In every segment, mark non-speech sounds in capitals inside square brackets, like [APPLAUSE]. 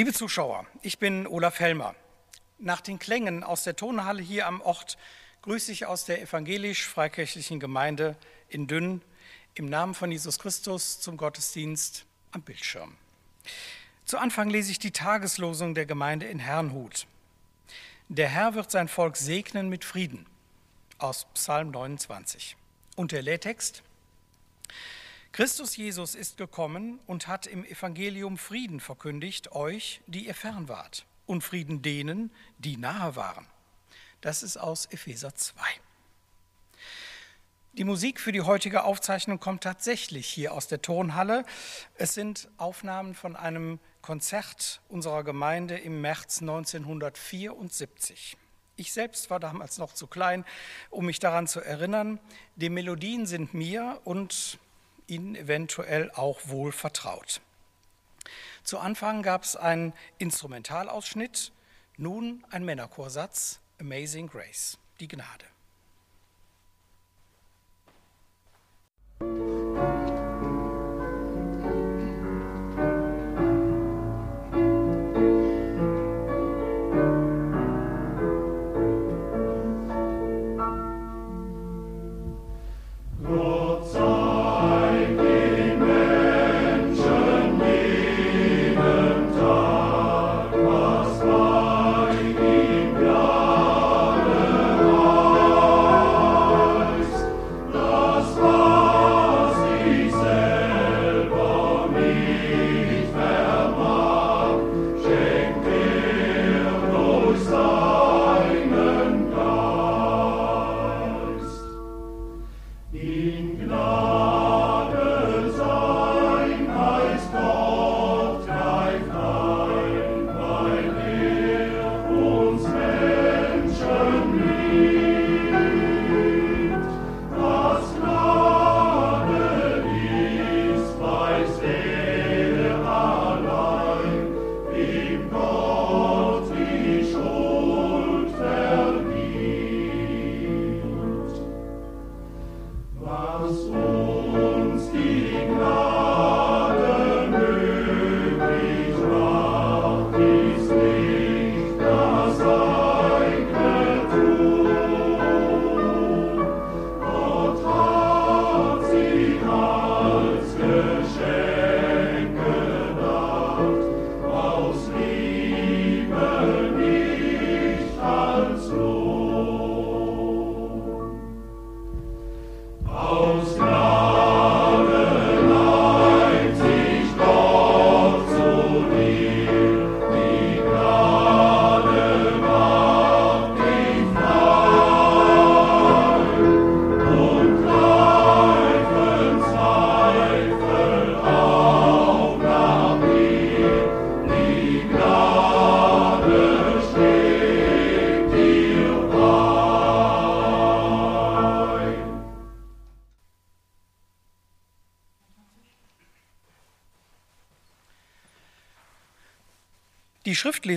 Liebe Zuschauer, ich bin Olaf Helmer. Nach den Klängen aus der Tonhalle hier am Ort grüße ich aus der evangelisch-freikirchlichen Gemeinde in Dünn im Namen von Jesus Christus zum Gottesdienst am Bildschirm. Zu Anfang lese ich die Tageslosung der Gemeinde in Herrnhut. Der Herr wird sein Volk segnen mit Frieden aus Psalm 29. Und der Lehrtext? Christus Jesus ist gekommen und hat im Evangelium Frieden verkündigt, euch, die ihr fern wart, und Frieden denen, die nahe waren. Das ist aus Epheser 2. Die Musik für die heutige Aufzeichnung kommt tatsächlich hier aus der Tonhalle. Es sind Aufnahmen von einem Konzert unserer Gemeinde im März 1974. Ich selbst war damals noch zu klein, um mich daran zu erinnern. Die Melodien sind mir und Ihnen eventuell auch wohl vertraut. Zu Anfang gab es einen Instrumentalausschnitt, nun ein Männerchorsatz, Amazing Grace, die Gnade.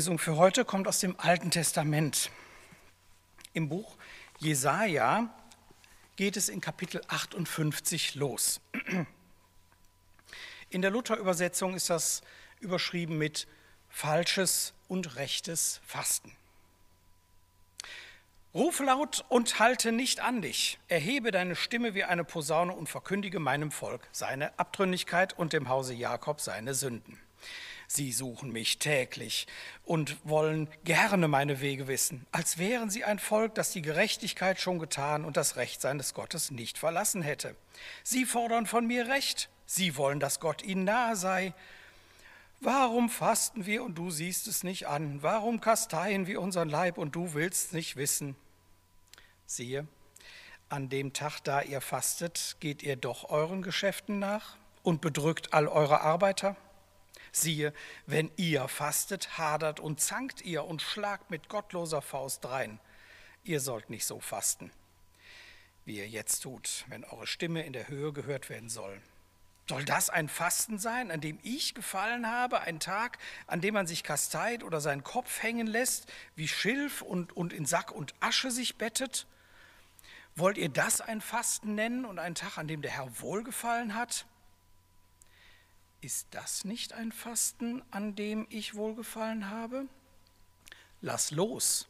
Die Schriftlesung für heute kommt aus dem Alten Testament. Im Buch Jesaja geht es in Kapitel 58 los. In der Luther-Übersetzung ist das überschrieben mit falsches und rechtes Fasten. Ruf laut und halte nicht an dich. Erhebe deine Stimme wie eine Posaune und verkündige meinem Volk seine Abtrünnigkeit und dem Hause Jakob seine Sünden. Sie suchen mich täglich und wollen gerne meine Wege wissen, als wären sie ein Volk, das die Gerechtigkeit schon getan und das Recht seines Gottes nicht verlassen hätte. Sie fordern von mir Recht, sie wollen, dass Gott ihnen nahe sei. Warum fasten wir und du siehst es nicht an? Warum kasteien wir unseren Leib und du willst nicht wissen? Siehe, an dem Tag, da ihr fastet, geht ihr doch euren Geschäften nach und bedrückt all eure Arbeiter? Siehe, wenn ihr fastet, hadert und zankt ihr und schlagt mit gottloser Faust rein. Ihr sollt nicht so fasten, wie ihr jetzt tut, wenn eure Stimme in der Höhe gehört werden soll. Soll das ein Fasten sein, an dem ich gefallen habe, ein Tag, an dem man sich kasteit oder seinen Kopf hängen lässt, wie Schilf und, und in Sack und Asche sich bettet? Wollt ihr das ein Fasten nennen und einen Tag, an dem der Herr wohlgefallen hat? Ist das nicht ein Fasten, an dem ich wohlgefallen habe? Lass los,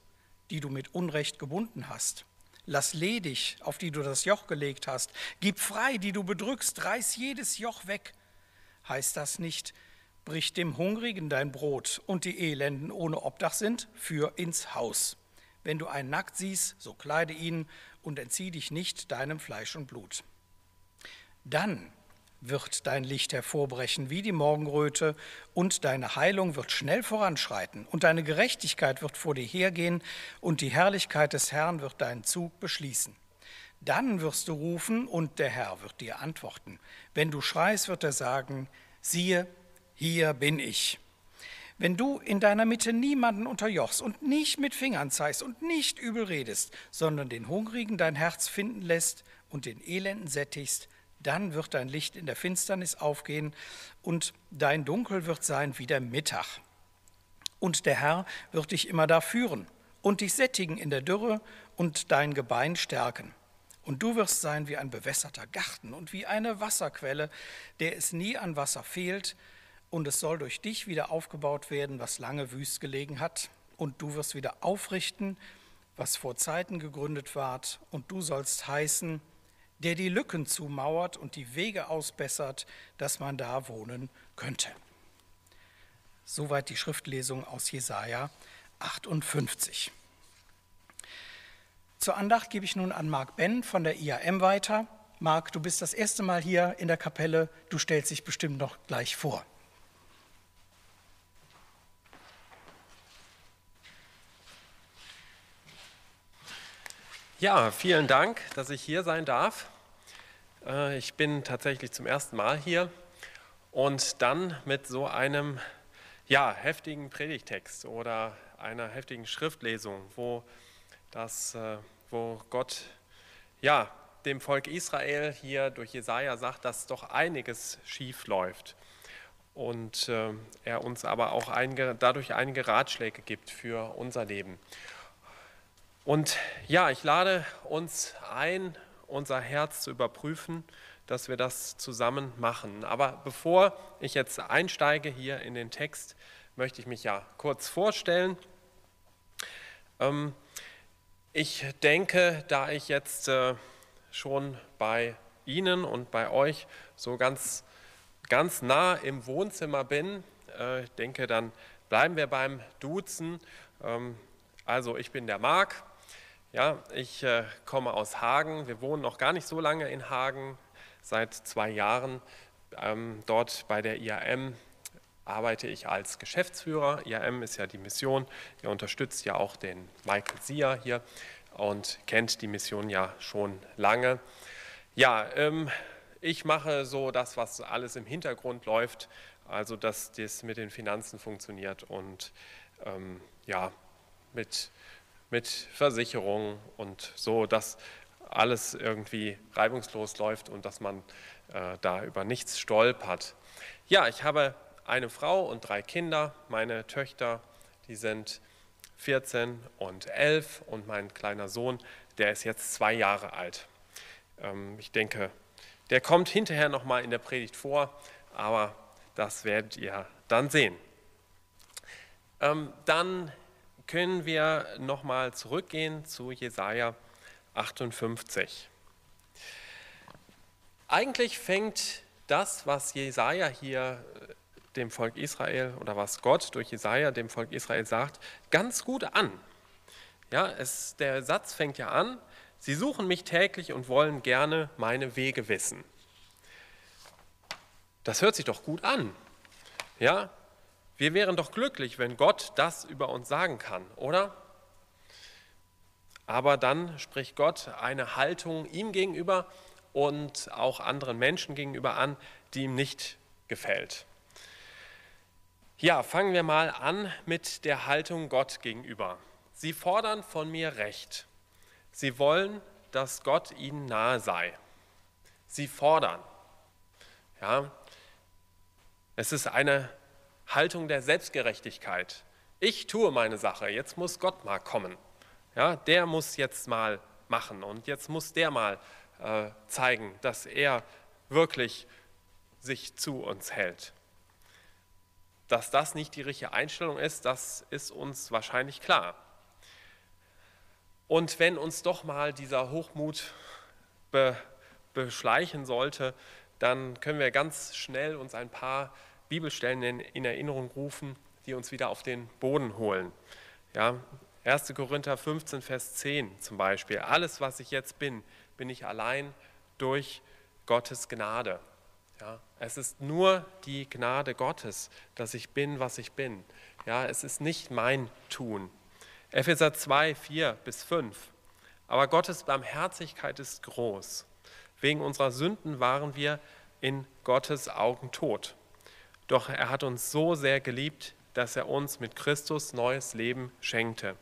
die du mit Unrecht gebunden hast. Lass ledig, auf die du das Joch gelegt hast. Gib frei, die du bedrückst. Reiß jedes Joch weg. Heißt das nicht, brich dem Hungrigen dein Brot und die Elenden ohne Obdach sind, für ins Haus. Wenn du einen nackt siehst, so kleide ihn und entzieh dich nicht deinem Fleisch und Blut. Dann wird dein Licht hervorbrechen wie die Morgenröte, und deine Heilung wird schnell voranschreiten, und deine Gerechtigkeit wird vor dir hergehen, und die Herrlichkeit des Herrn wird deinen Zug beschließen. Dann wirst du rufen, und der Herr wird dir antworten. Wenn du schreist, wird er sagen, siehe, hier bin ich. Wenn du in deiner Mitte niemanden unterjochst und nicht mit Fingern zeigst und nicht übel redest, sondern den Hungrigen dein Herz finden lässt und den Elenden sättigst, dann wird dein Licht in der Finsternis aufgehen und dein Dunkel wird sein wie der Mittag. Und der Herr wird dich immer da führen und dich sättigen in der Dürre und dein Gebein stärken. Und du wirst sein wie ein bewässerter Garten und wie eine Wasserquelle, der es nie an Wasser fehlt, und es soll durch dich wieder aufgebaut werden, was lange wüst gelegen hat, und du wirst wieder aufrichten, was vor Zeiten gegründet ward, und du sollst heißen, der die Lücken zumauert und die Wege ausbessert, dass man da wohnen könnte. Soweit die Schriftlesung aus Jesaja 58. Zur Andacht gebe ich nun an Marc Ben von der IAM weiter. Marc, du bist das erste Mal hier in der Kapelle. Du stellst dich bestimmt noch gleich vor. Ja, vielen Dank, dass ich hier sein darf. Äh, ich bin tatsächlich zum ersten Mal hier und dann mit so einem ja, heftigen Predigtext oder einer heftigen Schriftlesung, wo, das, äh, wo Gott ja, dem Volk Israel hier durch Jesaja sagt, dass doch einiges schief läuft und äh, er uns aber auch einige, dadurch einige Ratschläge gibt für unser Leben. Und ja, ich lade uns ein, unser Herz zu überprüfen, dass wir das zusammen machen. Aber bevor ich jetzt einsteige hier in den Text, möchte ich mich ja kurz vorstellen. Ähm, ich denke, da ich jetzt äh, schon bei Ihnen und bei euch so ganz, ganz nah im Wohnzimmer bin, äh, denke, dann bleiben wir beim Duzen. Ähm, also ich bin der Marc, ja, ich äh, komme aus Hagen. Wir wohnen noch gar nicht so lange in Hagen, seit zwei Jahren. Ähm, dort bei der IAM arbeite ich als Geschäftsführer. IAM ist ja die Mission. Ihr unterstützt ja auch den Michael Sier hier und kennt die Mission ja schon lange. Ja, ähm, ich mache so das, was alles im Hintergrund läuft, also dass das mit den Finanzen funktioniert und ähm, ja, mit mit Versicherungen und so, dass alles irgendwie reibungslos läuft und dass man äh, da über nichts stolpert. Ja, ich habe eine Frau und drei Kinder. Meine Töchter, die sind 14 und 11 und mein kleiner Sohn, der ist jetzt zwei Jahre alt. Ähm, ich denke, der kommt hinterher nochmal in der Predigt vor, aber das werdet ihr dann sehen. Ähm, dann können wir nochmal zurückgehen zu Jesaja 58. Eigentlich fängt das, was Jesaja hier äh, dem Volk Israel oder was Gott durch Jesaja dem Volk Israel sagt, ganz gut an. Ja, es, der Satz fängt ja an: Sie suchen mich täglich und wollen gerne meine Wege wissen. Das hört sich doch gut an. Ja, wir wären doch glücklich, wenn Gott das über uns sagen kann, oder? Aber dann spricht Gott eine Haltung ihm gegenüber und auch anderen Menschen gegenüber an, die ihm nicht gefällt. Ja, fangen wir mal an mit der Haltung Gott gegenüber. Sie fordern von mir Recht. Sie wollen, dass Gott ihnen nahe sei. Sie fordern. Ja, es ist eine Haltung der Selbstgerechtigkeit. Ich tue meine Sache, jetzt muss Gott mal kommen. Ja, der muss jetzt mal machen und jetzt muss der mal äh, zeigen, dass er wirklich sich zu uns hält. dass das nicht die richtige Einstellung ist, das ist uns wahrscheinlich klar. Und wenn uns doch mal dieser Hochmut be beschleichen sollte, dann können wir ganz schnell uns ein paar Bibelstellen in, in Erinnerung rufen, die uns wieder auf den Boden holen. Ja, 1. Korinther 15, Vers 10 zum Beispiel. Alles, was ich jetzt bin, bin ich allein durch Gottes Gnade. Ja, es ist nur die Gnade Gottes, dass ich bin, was ich bin. Ja, es ist nicht mein Tun. Epheser 2, 4 bis 5. Aber Gottes Barmherzigkeit ist groß. Wegen unserer Sünden waren wir in Gottes Augen tot. Doch er hat uns so sehr geliebt, dass er uns mit Christus neues Leben schenkte.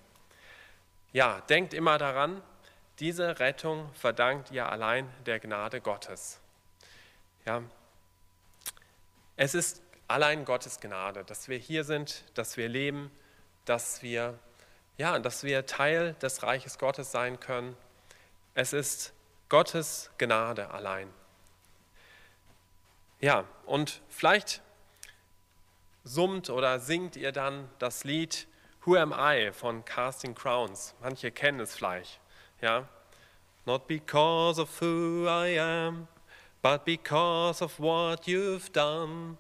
Ja, denkt immer daran, diese Rettung verdankt ihr allein der Gnade Gottes. Ja, es ist allein Gottes Gnade, dass wir hier sind, dass wir leben, dass wir, ja, dass wir Teil des Reiches Gottes sein können. Es ist Gottes Gnade allein. Ja, und vielleicht summt oder singt ihr dann das Lied Who Am I von Casting Crowns. Manche kennen es vielleicht. Ja? Not because of who I am, but because of what you've done.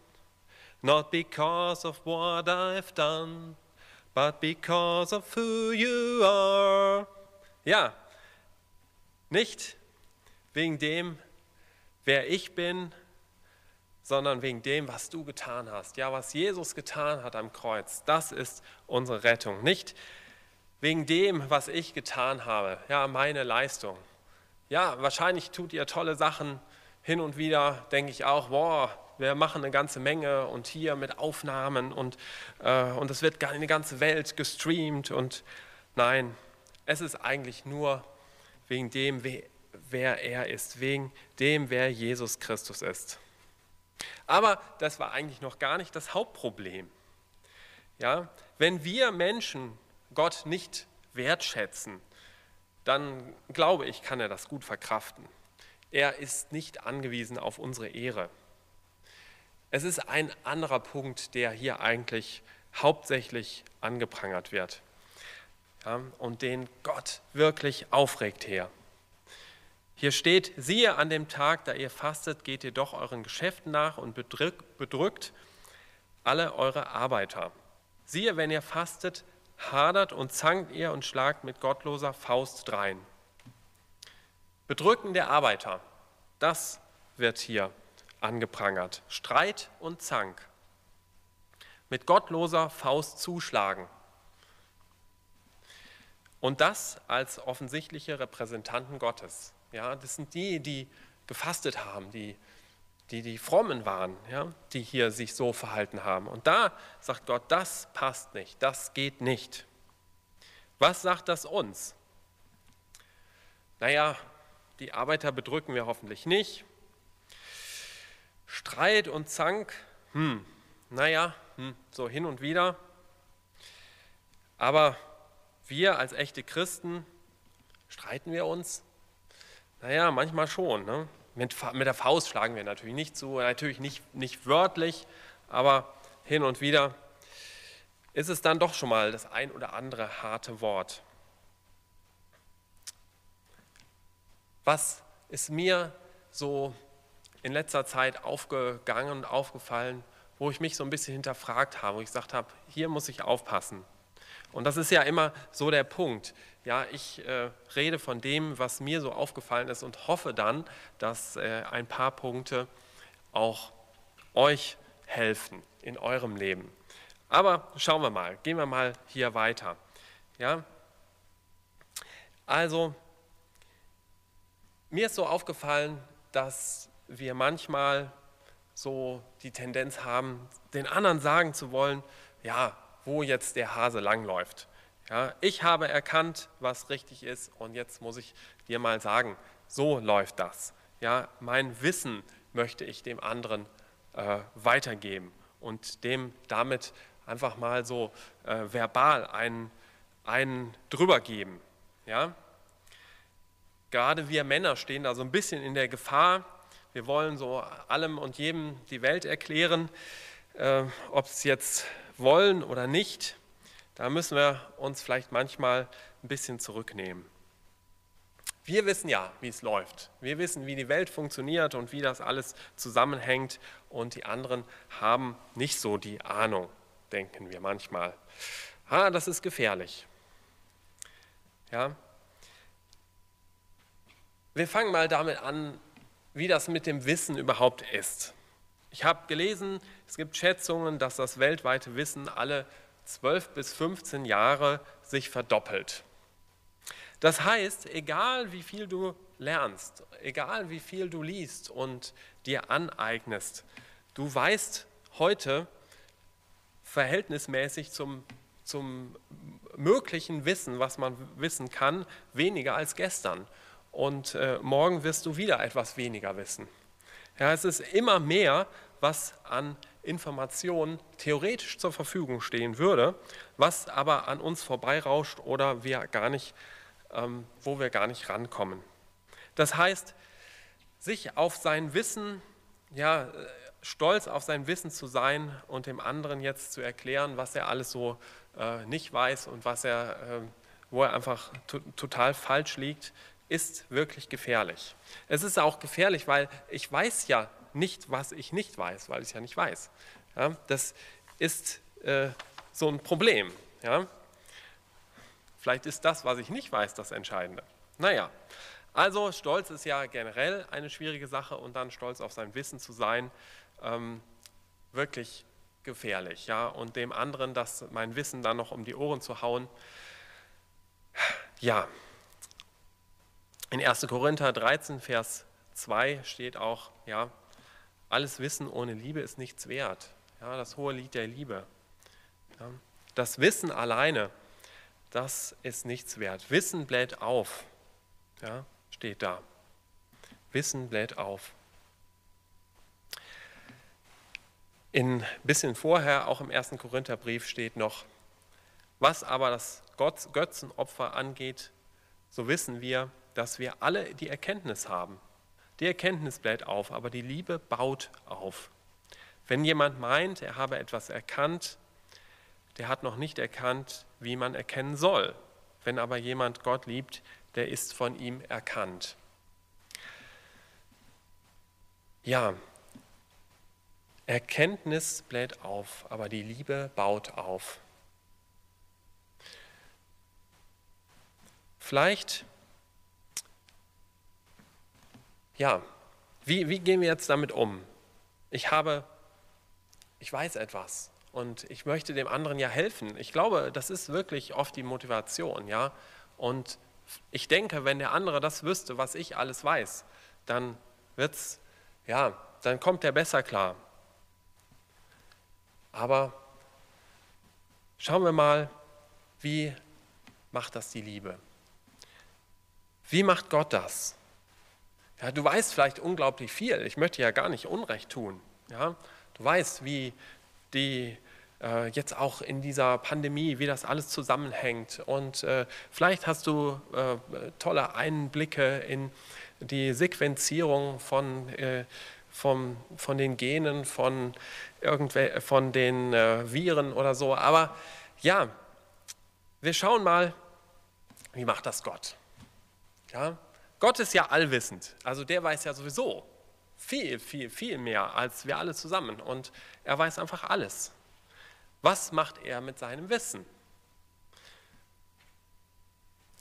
Not because of what I've done, but because of who you are. Ja, nicht wegen dem, wer ich bin, sondern wegen dem, was du getan hast. Ja, was Jesus getan hat am Kreuz, das ist unsere Rettung. Nicht wegen dem, was ich getan habe, ja, meine Leistung. Ja, wahrscheinlich tut ihr tolle Sachen. Hin und wieder denke ich auch, boah, wir machen eine ganze Menge und hier mit Aufnahmen und, äh, und es wird in die ganze Welt gestreamt. Und nein, es ist eigentlich nur wegen dem, wer er ist, wegen dem, wer Jesus Christus ist. Aber das war eigentlich noch gar nicht das Hauptproblem. Ja, wenn wir Menschen Gott nicht wertschätzen, dann glaube ich, kann er das gut verkraften. Er ist nicht angewiesen auf unsere Ehre. Es ist ein anderer Punkt, der hier eigentlich hauptsächlich angeprangert wird ja, und den Gott wirklich aufregt her. Hier steht, siehe an dem Tag, da ihr fastet, geht ihr doch euren Geschäften nach und bedrückt alle eure Arbeiter. Siehe, wenn ihr fastet, hadert und zankt ihr und schlagt mit gottloser Faust drein. Bedrücken der Arbeiter, das wird hier angeprangert. Streit und Zank. Mit gottloser Faust zuschlagen. Und das als offensichtliche Repräsentanten Gottes. Ja, das sind die, die gefastet haben, die, die, die frommen waren, ja, die hier sich so verhalten haben. Und da sagt Gott, das passt nicht, das geht nicht. Was sagt das uns? Naja, die Arbeiter bedrücken wir hoffentlich nicht. Streit und Zank, hm, naja, hm, so hin und wieder. Aber wir als echte Christen, streiten wir uns? Naja, manchmal schon. Ne? Mit, mit der Faust schlagen wir natürlich nicht zu, natürlich nicht, nicht wörtlich, aber hin und wieder ist es dann doch schon mal das ein oder andere harte Wort. Was ist mir so in letzter Zeit aufgegangen und aufgefallen, wo ich mich so ein bisschen hinterfragt habe, wo ich gesagt habe, hier muss ich aufpassen. Und das ist ja immer so der Punkt. Ja, ich äh, rede von dem, was mir so aufgefallen ist und hoffe dann, dass äh, ein paar Punkte auch euch helfen in eurem Leben. Aber schauen wir mal, gehen wir mal hier weiter. Ja? Also, mir ist so aufgefallen, dass wir manchmal so die Tendenz haben, den anderen sagen zu wollen, ja, wo jetzt der Hase langläuft. Ja, ich habe erkannt, was richtig ist und jetzt muss ich dir mal sagen, so läuft das. Ja, mein Wissen möchte ich dem anderen äh, weitergeben und dem damit einfach mal so äh, verbal einen, einen drüber geben. Ja? Gerade wir Männer stehen da so ein bisschen in der Gefahr, wir wollen so allem und jedem die Welt erklären. äh, ob es jetzt wollen oder nicht, da müssen wir uns vielleicht manchmal ein bisschen zurücknehmen. Wir wissen ja, wie es läuft. Wir wissen, wie die Welt funktioniert und wie das alles zusammenhängt. Und die anderen haben nicht so die Ahnung, denken wir manchmal. Ah, das ist gefährlich. Ja. Wir fangen mal damit an, wie das mit dem Wissen überhaupt ist. Ich habe gelesen, es gibt Schätzungen, dass das weltweite Wissen alle 12 bis 15 Jahre sich verdoppelt. Das heißt, egal wie viel du lernst, egal wie viel du liest und dir aneignest, du weißt heute verhältnismäßig zum, zum möglichen Wissen, was man wissen kann, weniger als gestern. Und äh, morgen wirst du wieder etwas weniger wissen. Ja, es ist immer mehr, was an Informationen theoretisch zur Verfügung stehen würde, was aber an uns vorbeirauscht oder wir gar nicht, ähm, wo wir gar nicht rankommen. Das heißt, sich auf sein Wissen, ja, stolz auf sein Wissen zu sein und dem anderen jetzt zu erklären, was er alles so äh, nicht weiß und was er, äh, wo er einfach total falsch liegt, ist wirklich gefährlich. Es ist auch gefährlich, weil ich weiß ja nicht, was ich nicht weiß, weil ich es ja nicht weiß. Ja, das ist äh, so ein Problem. Ja? Vielleicht ist das, was ich nicht weiß, das Entscheidende. Naja, also Stolz ist ja generell eine schwierige Sache und dann stolz auf sein Wissen zu sein, ähm, wirklich gefährlich. Ja? Und dem anderen das, mein Wissen dann noch um die Ohren zu hauen, ja, in 1. Korinther 13, Vers 2 steht auch, ja, alles Wissen ohne Liebe ist nichts wert. Ja, das hohe Lied der Liebe. Ja, das Wissen alleine, das ist nichts wert. Wissen bläht auf. Ja, steht da. Wissen bläht auf. Ein bisschen vorher, auch im ersten Korintherbrief, steht noch, was aber das Götzenopfer angeht, so wissen wir, dass wir alle die Erkenntnis haben. Die Erkenntnis bläht auf, aber die Liebe baut auf. Wenn jemand meint, er habe etwas erkannt, der hat noch nicht erkannt, wie man erkennen soll. Wenn aber jemand Gott liebt, der ist von ihm erkannt. Ja, Erkenntnis bläht auf, aber die Liebe baut auf. Vielleicht ja, wie, wie gehen wir jetzt damit um? Ich habe, ich weiß etwas und ich möchte dem anderen ja helfen. Ich glaube, das ist wirklich oft die Motivation, ja. Und ich denke, wenn der andere das wüsste, was ich alles weiß, dann wird's, ja, dann kommt er besser klar. Aber schauen wir mal, wie macht das die Liebe? Wie macht Gott das? Ja, du weißt vielleicht unglaublich viel. Ich möchte ja gar nicht Unrecht tun. Ja? Du weißt, wie die äh, jetzt auch in dieser Pandemie, wie das alles zusammenhängt. Und äh, vielleicht hast du äh, tolle Einblicke in die Sequenzierung von, äh, vom, von den Genen, von, irgendwel von den äh, Viren oder so. Aber ja, wir schauen mal, wie macht das Gott? Ja, Gott ist ja allwissend, also der weiß ja sowieso viel, viel, viel mehr als wir alle zusammen und er weiß einfach alles. Was macht er mit seinem Wissen?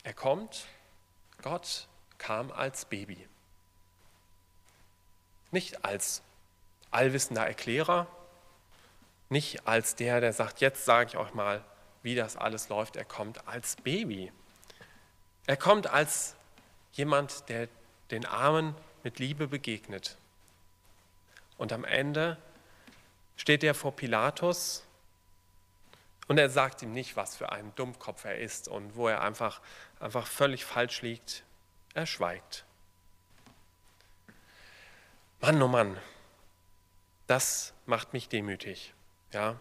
Er kommt, Gott kam als Baby. Nicht als allwissender Erklärer, nicht als der, der sagt, jetzt sage ich euch mal, wie das alles läuft. Er kommt als Baby. Er kommt als jemand, der den Armen mit Liebe begegnet. Und am Ende steht er vor Pilatus und er sagt ihm nicht, was für ein Dummkopf er ist und wo er einfach, einfach völlig falsch liegt. Er schweigt. Mann, oh Mann, das macht mich demütig. Ja?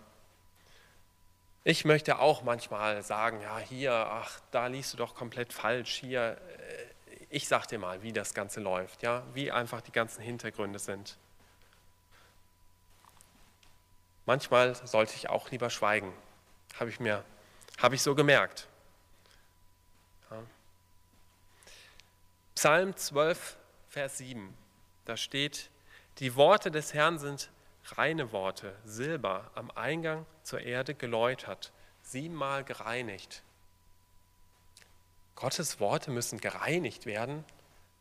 Ich möchte auch manchmal sagen, ja, hier, ach, da liest du doch komplett falsch, hier, ich sag dir mal, wie das Ganze läuft, ja, wie einfach die ganzen Hintergründe sind. manchmal sollte ich auch lieber schweigen. Habe ich mir, habe ich so gemerkt. Ja. Psalm 12, Vers 7, da steht, die Worte des Herrn sind reine Worte, Silber am Eingang zur Erde geläutert, siebenmal gereinigt. Gottes Worte müssen gereinigt werden.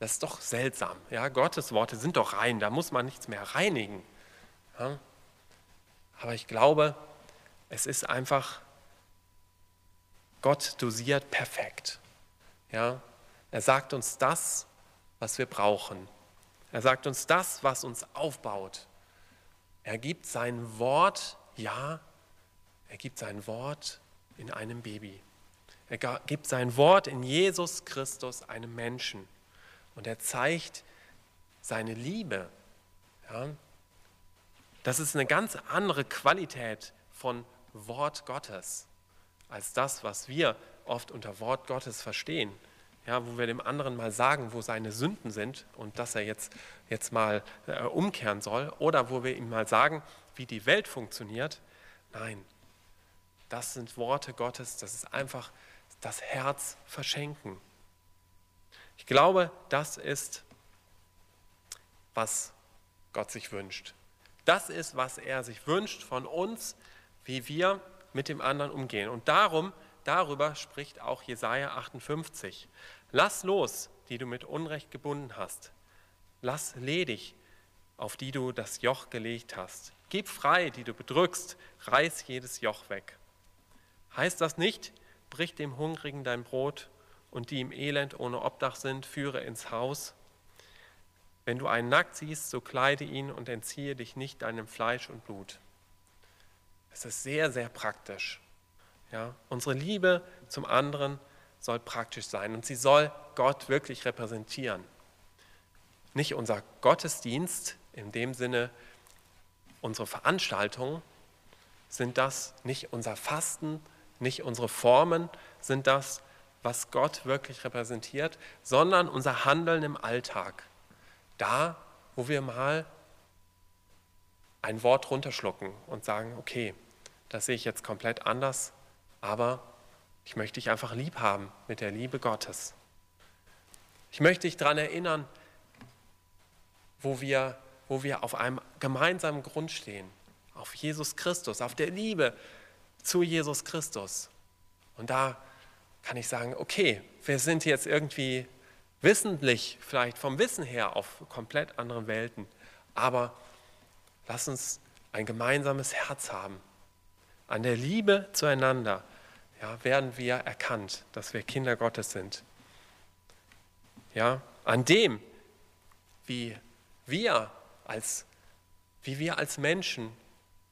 Das ist doch seltsam. Ja, Gottes Worte sind doch rein, da muss man nichts mehr reinigen. Ja? Aber ich glaube, es ist einfach, Gott dosiert perfekt. Ja? Er sagt uns das, was wir brauchen. Er sagt uns das, was uns aufbaut. Er gibt sein Wort, ja, er gibt sein Wort in einem Baby. Er gibt sein Wort in Jesus Christus, einem Menschen. Und er zeigt seine Liebe. Ja? Das ist eine ganz andere Qualität von Wort Gottes als das, was wir oft unter Wort Gottes verstehen. Ja, wo wir dem anderen mal sagen, wo seine Sünden sind und dass er jetzt, jetzt mal äh, umkehren soll. Oder wo wir ihm mal sagen, wie die Welt funktioniert. Nein, das sind Worte Gottes, das ist einfach das Herz verschenken. Ich glaube, das ist, was Gott sich wünscht. Das ist, was er sich wünscht von uns, wie wir mit dem anderen umgehen. Und darum, darüber spricht auch Jesaja 58. Lass los, die du mit Unrecht gebunden hast. Lass ledig, auf die du das Joch gelegt hast. Gib frei, die du bedrückst. Reiß jedes Joch weg. Heißt das nicht, brich dem Hungrigen dein Brot und die im Elend ohne Obdach sind, führe ins Haus. Wenn du einen nackt siehst, so kleide ihn und entziehe dich nicht deinem Fleisch und Blut. Es ist sehr, sehr praktisch. Ja, unsere Liebe zum anderen soll praktisch sein und sie soll Gott wirklich repräsentieren. Nicht unser Gottesdienst, in dem Sinne unsere Veranstaltungen, sind das nicht unser Fasten, nicht unsere Formen sind das, was Gott wirklich repräsentiert, sondern unser Handeln im Alltag. Da, wo wir mal ein Wort runterschlucken und sagen, okay, das sehe ich jetzt komplett anders, aber ich möchte dich einfach lieb haben mit der Liebe Gottes. Ich möchte dich daran erinnern, wo wir, wo wir auf einem gemeinsamen Grund stehen, auf Jesus Christus, auf der Liebe, zu Jesus Christus. Und da kann ich sagen, okay, wir sind jetzt irgendwie wissentlich, vielleicht vom Wissen her auf komplett anderen Welten, aber lass uns ein gemeinsames Herz haben. An der Liebe zueinander ja, werden wir erkannt, dass wir Kinder Gottes sind. Ja, an dem, wie wir als, wie wir als Menschen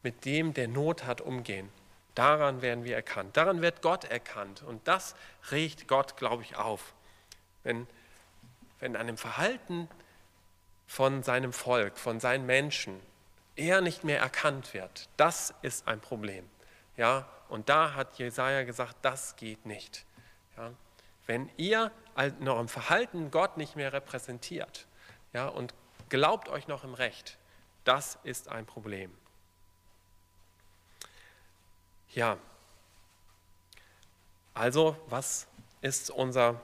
mit dem, der Not hat, umgehen. Daran werden wir erkannt. Daran wird Gott erkannt. Und das regt Gott, glaube ich, auf. Wenn, wenn an dem Verhalten von seinem Volk, von seinen Menschen, er nicht mehr erkannt wird, das ist ein Problem. Ja, und da hat Jesaja gesagt, das geht nicht. Ja, wenn ihr in eurem Verhalten Gott nicht mehr repräsentiert ja, und glaubt euch noch im Recht, das ist ein Problem. Ja, also was ist unser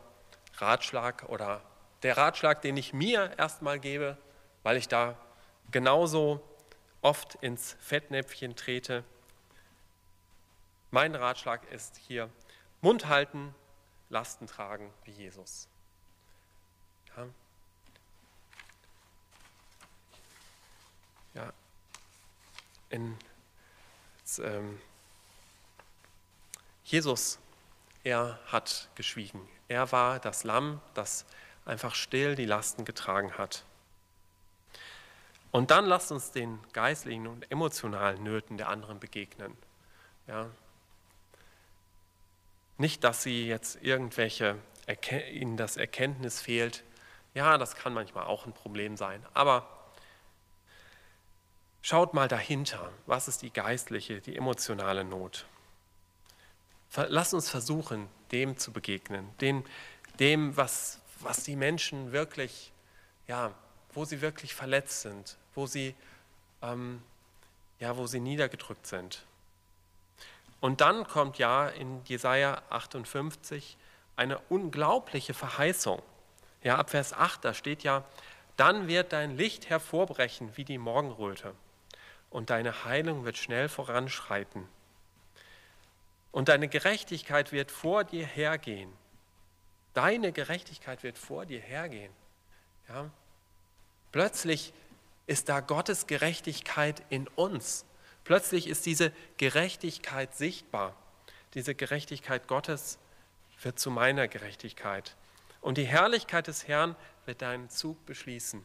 Ratschlag oder der Ratschlag, den ich mir erstmal gebe, weil ich da genauso oft ins Fettnäpfchen trete? Mein Ratschlag ist hier, Mund halten, Lasten tragen wie Jesus. Ja, ja. in jetzt, ähm, Jesus, er hat geschwiegen. Er war das Lamm, das einfach still die Lasten getragen hat. Und dann lasst uns den geistlichen und emotionalen Nöten der anderen begegnen. Ja. Nicht, dass sie jetzt irgendwelche, ihnen das Erkenntnis fehlt. Ja, das kann manchmal auch ein Problem sein. Aber schaut mal dahinter. Was ist die geistliche, die emotionale Not? Lass uns versuchen, dem zu begegnen, dem, dem was, was die Menschen wirklich, ja, wo sie wirklich verletzt sind, wo sie ähm, ja, wo sie niedergedrückt sind. Und dann kommt ja in Jesaja 58 eine unglaubliche Verheißung. Ja, ab Vers 8, da steht ja, dann wird dein Licht hervorbrechen wie die Morgenröte und deine Heilung wird schnell voranschreiten. Und deine Gerechtigkeit wird vor dir hergehen. Deine Gerechtigkeit wird vor dir hergehen. Ja? Plötzlich ist da Gottes Gerechtigkeit in uns. Plötzlich ist diese Gerechtigkeit sichtbar. Diese Gerechtigkeit Gottes wird zu meiner Gerechtigkeit. Und die Herrlichkeit des Herrn wird deinen Zug beschließen.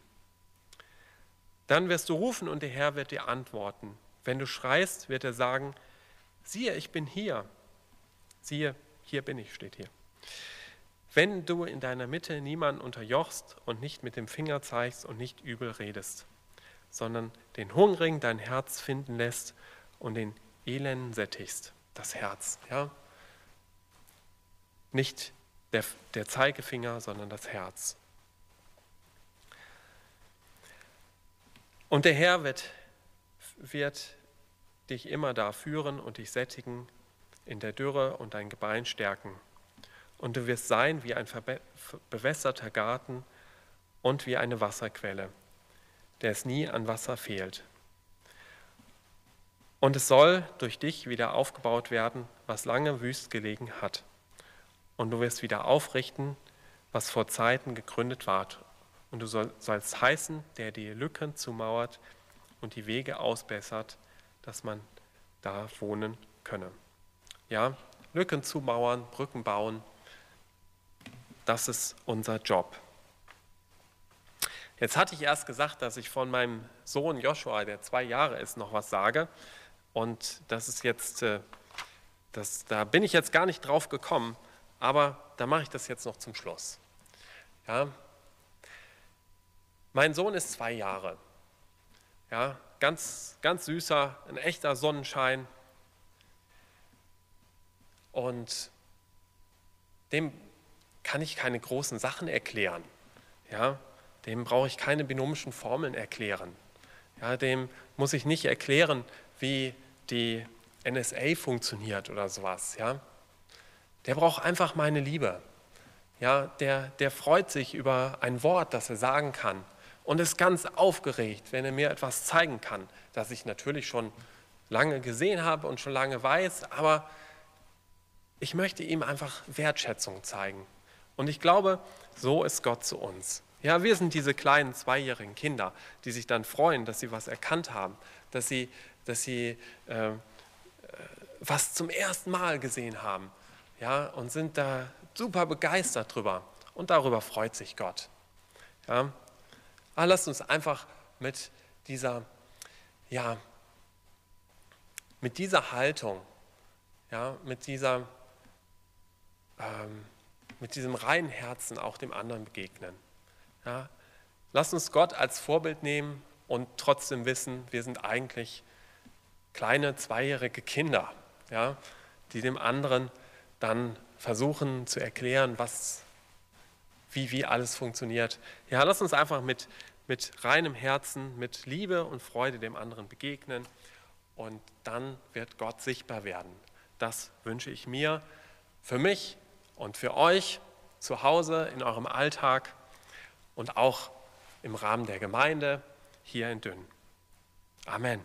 Dann wirst du rufen und der Herr wird dir antworten. Wenn du schreist, wird er sagen, siehe, ich bin hier. Siehe, hier bin ich, steht hier. Wenn du in deiner Mitte niemanden unterjochst und nicht mit dem Finger zeigst und nicht übel redest sondern den Hungrigen dein Herz finden lässt und den Elenden sättigst, das Herz. Ja? Nicht der, der Zeigefinger, sondern das Herz. Und der Herr wird, wird dich immer da führen und dich sättigen in der Dürre und dein Gebein stärken. Und du wirst sein wie ein bewässerter Garten und wie eine Wasserquelle der es nie an Wasser fehlt. Und es soll durch dich wieder aufgebaut werden, was lange wüst gelegen hat. Und du wirst wieder aufrichten, was vor Zeiten gegründet ward. Und du sollst heißen, der die Lücken zumauert und die Wege ausbessert, dass man da wohnen könne. Ja, Lücken zumauern, Brücken bauen, das ist unser Job. Jetzt hatte ich erst gesagt, dass ich von meinem Sohn Joshua, der zwei Jahre ist, noch was sage. Und das ist jetzt, äh, das, da bin ich jetzt gar nicht drauf gekommen, aber da mache ich das jetzt noch zum Schluss. Ja. Mein Sohn ist zwei Jahre. Ja, ganz, ganz süßer, ein echter Sonnenschein. Und dem kann ich keine großen Sachen erklären. Ja, dem brauche ich keine binomischen Formeln erklären. Ja, dem muss ich nicht erklären, wie die NSA funktioniert oder sowas. Ja. Der braucht einfach meine Liebe. Ja, der, der freut sich über ein Wort, das er sagen kann und ist ganz aufgeregt, wenn er mir etwas zeigen kann, das ich natürlich schon lange gesehen habe und schon lange weiß, aber ich möchte ihm einfach Wertschätzung zeigen. Und ich glaube, so ist Gott zu uns. Ja, wir sind diese kleinen zweijährigen Kinder, die sich dann freuen, dass sie was erkannt haben, dass sie, dass sie äh, was zum ersten Mal gesehen haben ja, und sind da super begeistert drüber. Und darüber freut sich Gott. Ja. Aber lasst uns einfach mit dieser, ja, mit dieser Haltung, ja, mit, dieser, ähm, mit diesem reinen Herzen auch dem anderen begegnen. Ja, lasst uns Gott als Vorbild nehmen und trotzdem wissen, wir sind eigentlich kleine zweijährige Kinder, ja, die dem anderen dann versuchen zu erklären, was, wie, wie alles funktioniert. Ja, lasst uns einfach mit, mit reinem Herzen, mit Liebe und Freude dem anderen begegnen und dann wird Gott sichtbar werden. Das wünsche ich mir für mich und für euch zu Hause in eurem Alltag und auch im Rahmen der Gemeinde hier in Dünn. Amen.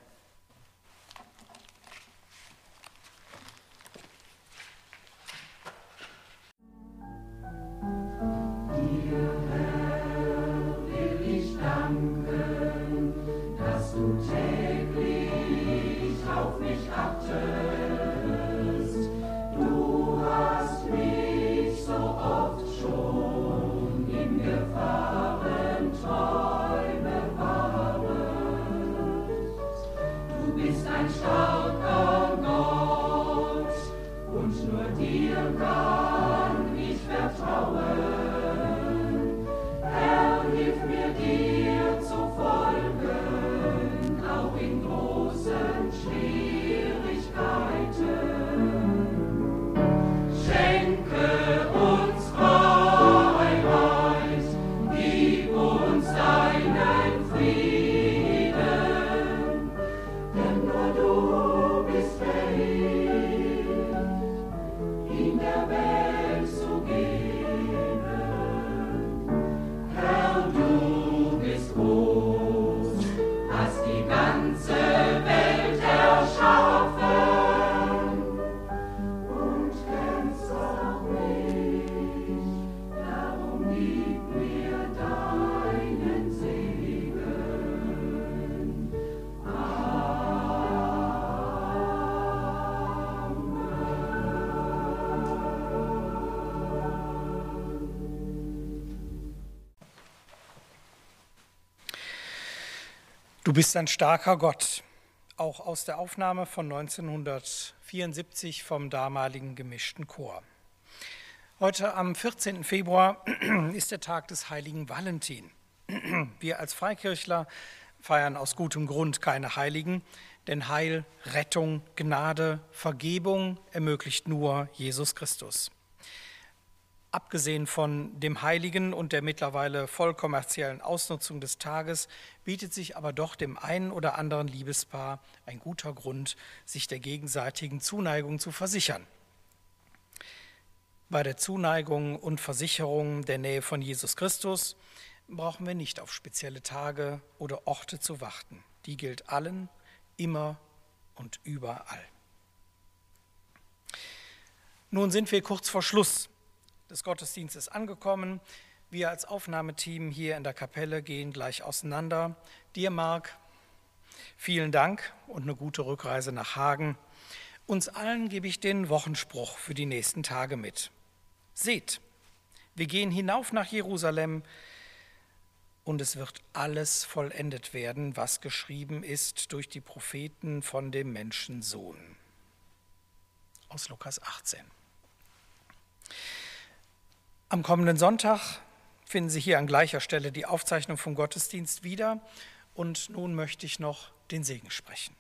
Du bist ein starker Gott, auch aus der Aufnahme von 1974 vom damaligen gemischten Chor. Heute am 14. Februar [CLEARS THROAT] ist der Tag des heiligen Valentin. [CLEARS THROAT] Wir als Freikirchler feiern aus gutem Grund keine Heiligen, denn Heil, Rettung, Gnade, Vergebung ermöglicht nur Jesus Christus. Abgesehen von dem Heiligen und der mittlerweile voll kommerziellen Ausnutzung des Tages bietet sich aber doch dem einen oder anderen Liebespaar ein guter Grund, sich der gegenseitigen Zuneigung zu versichern. Bei der Zuneigung und Versicherung der Nähe von Jesus Christus brauchen wir nicht auf spezielle Tage oder Orte zu warten. Die gilt allen, immer und überall. Nun sind wir kurz vor Schluss des Gottesdienstes angekommen. Wir als Aufnahmeteam hier in der Kapelle gehen gleich auseinander. Dir, Marc, vielen Dank und eine gute Rückreise nach Hagen. Uns allen gebe ich den Wochenspruch für die nächsten Tage mit. Seht, wir gehen hinauf nach Jerusalem und es wird alles vollendet werden, was geschrieben ist durch die Propheten von dem Menschensohn. Aus Lukas 18. Am kommenden Sonntag finden Sie hier an gleicher Stelle die Aufzeichnung vom Gottesdienst wieder. Und nun möchte ich noch den Segen sprechen.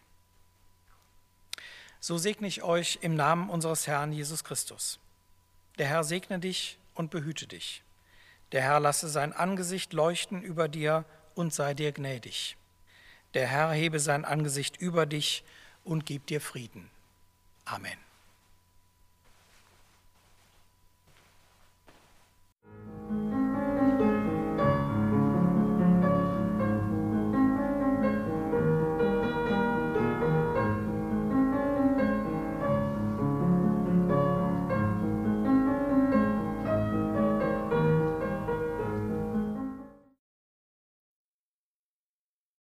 So segne ich euch im Namen unseres Herrn Jesus Christus. Der Herr segne dich und behüte dich. Der Herr lasse sein Angesicht leuchten über dir und sei dir gnädig. Der Herr hebe sein Angesicht über dich und gib dir Frieden. Amen.